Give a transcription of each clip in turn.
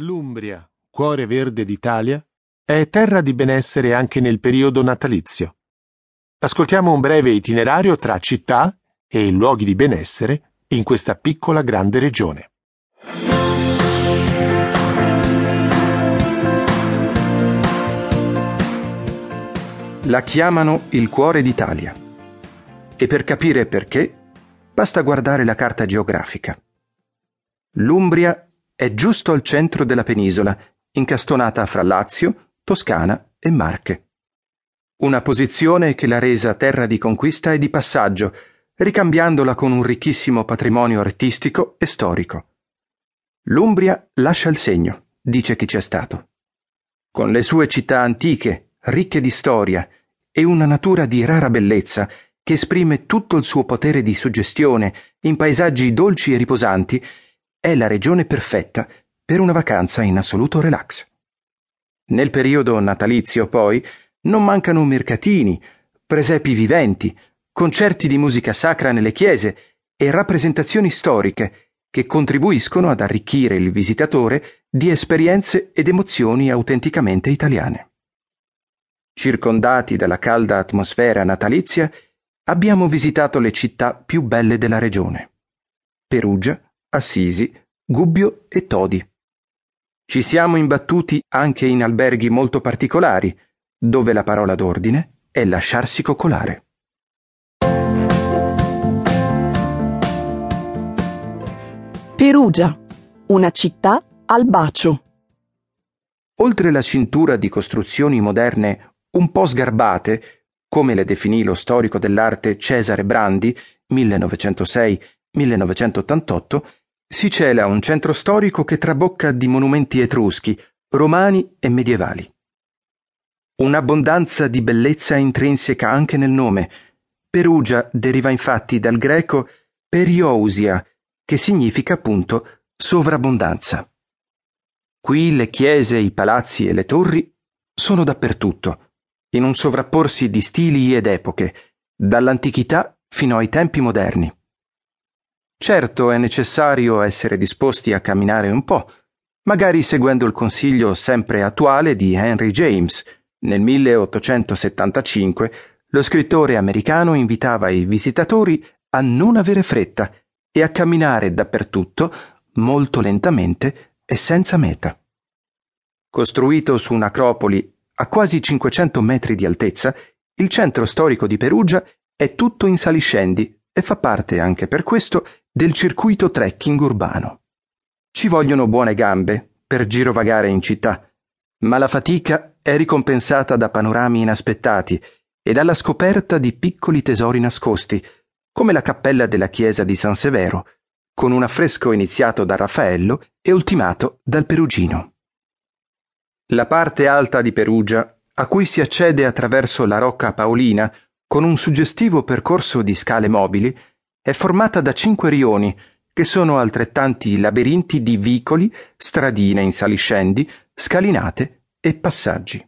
L'Umbria, cuore verde d'Italia, è terra di benessere anche nel periodo natalizio. Ascoltiamo un breve itinerario tra città e luoghi di benessere in questa piccola grande regione. La chiamano il cuore d'Italia. E per capire perché, basta guardare la carta geografica. L'Umbria è giusto al centro della penisola, incastonata fra Lazio, Toscana e Marche. Una posizione che l'ha resa terra di conquista e di passaggio, ricambiandola con un ricchissimo patrimonio artistico e storico. L'Umbria lascia il segno, dice chi c'è stato. Con le sue città antiche, ricche di storia, e una natura di rara bellezza, che esprime tutto il suo potere di suggestione in paesaggi dolci e riposanti, è la regione perfetta per una vacanza in assoluto relax. Nel periodo natalizio, poi, non mancano mercatini, presepi viventi, concerti di musica sacra nelle chiese e rappresentazioni storiche che contribuiscono ad arricchire il visitatore di esperienze ed emozioni autenticamente italiane. Circondati dalla calda atmosfera natalizia, abbiamo visitato le città più belle della regione. Perugia, Assisi, Gubbio e Todi. Ci siamo imbattuti anche in alberghi molto particolari, dove la parola d'ordine è lasciarsi coccolare. Perugia, una città al bacio. Oltre la cintura di costruzioni moderne un po' sgarbate, come le definì lo storico dell'arte Cesare Brandi, 1906-1988, si cela un centro storico che trabocca di monumenti etruschi, romani e medievali. Un'abbondanza di bellezza intrinseca anche nel nome. Perugia deriva infatti dal greco periousia, che significa appunto sovrabbondanza. Qui le chiese, i palazzi e le torri sono dappertutto, in un sovrapporsi di stili ed epoche, dall'antichità fino ai tempi moderni. Certo è necessario essere disposti a camminare un po', magari seguendo il consiglio sempre attuale di Henry James. Nel 1875 lo scrittore americano invitava i visitatori a non avere fretta e a camminare dappertutto molto lentamente e senza meta. Costruito su un'acropoli a quasi 500 metri di altezza, il centro storico di Perugia è tutto in saliscendi e fa parte anche per questo del circuito trekking urbano. Ci vogliono buone gambe per girovagare in città, ma la fatica è ricompensata da panorami inaspettati e dalla scoperta di piccoli tesori nascosti, come la cappella della chiesa di San Severo, con un affresco iniziato da Raffaello e ultimato dal Perugino. La parte alta di Perugia, a cui si accede attraverso la Rocca Paolina, con un suggestivo percorso di scale mobili, è formata da cinque rioni, che sono altrettanti labirinti di vicoli, stradine in saliscendi, scalinate e passaggi.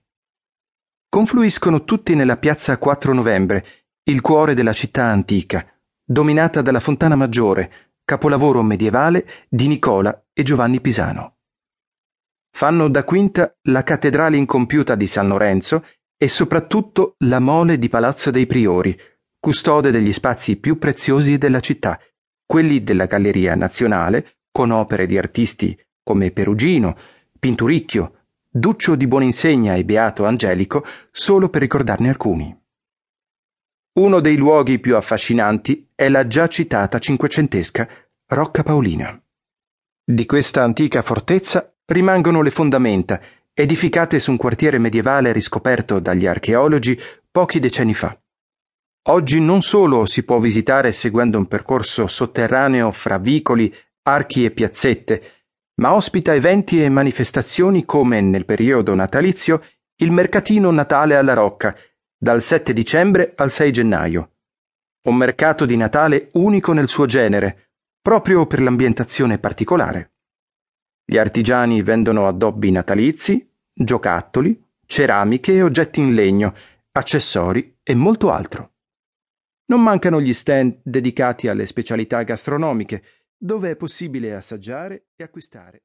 Confluiscono tutti nella piazza 4 novembre, il cuore della città antica, dominata dalla Fontana Maggiore, capolavoro medievale di Nicola e Giovanni Pisano. Fanno da quinta la cattedrale incompiuta di San Lorenzo e soprattutto la mole di Palazzo dei Priori, custode degli spazi più preziosi della città, quelli della Galleria Nazionale, con opere di artisti come Perugino, Pinturicchio, Duccio di Buoninsegna e Beato Angelico, solo per ricordarne alcuni. Uno dei luoghi più affascinanti è la già citata cinquecentesca Rocca Paolina. Di questa antica fortezza rimangono le fondamenta edificate su un quartiere medievale riscoperto dagli archeologi pochi decenni fa. Oggi non solo si può visitare seguendo un percorso sotterraneo fra vicoli, archi e piazzette, ma ospita eventi e manifestazioni come nel periodo natalizio il mercatino Natale alla Rocca, dal 7 dicembre al 6 gennaio. Un mercato di Natale unico nel suo genere, proprio per l'ambientazione particolare. Gli artigiani vendono addobbi natalizi, giocattoli, ceramiche e oggetti in legno, accessori e molto altro. Non mancano gli stand dedicati alle specialità gastronomiche, dove è possibile assaggiare e acquistare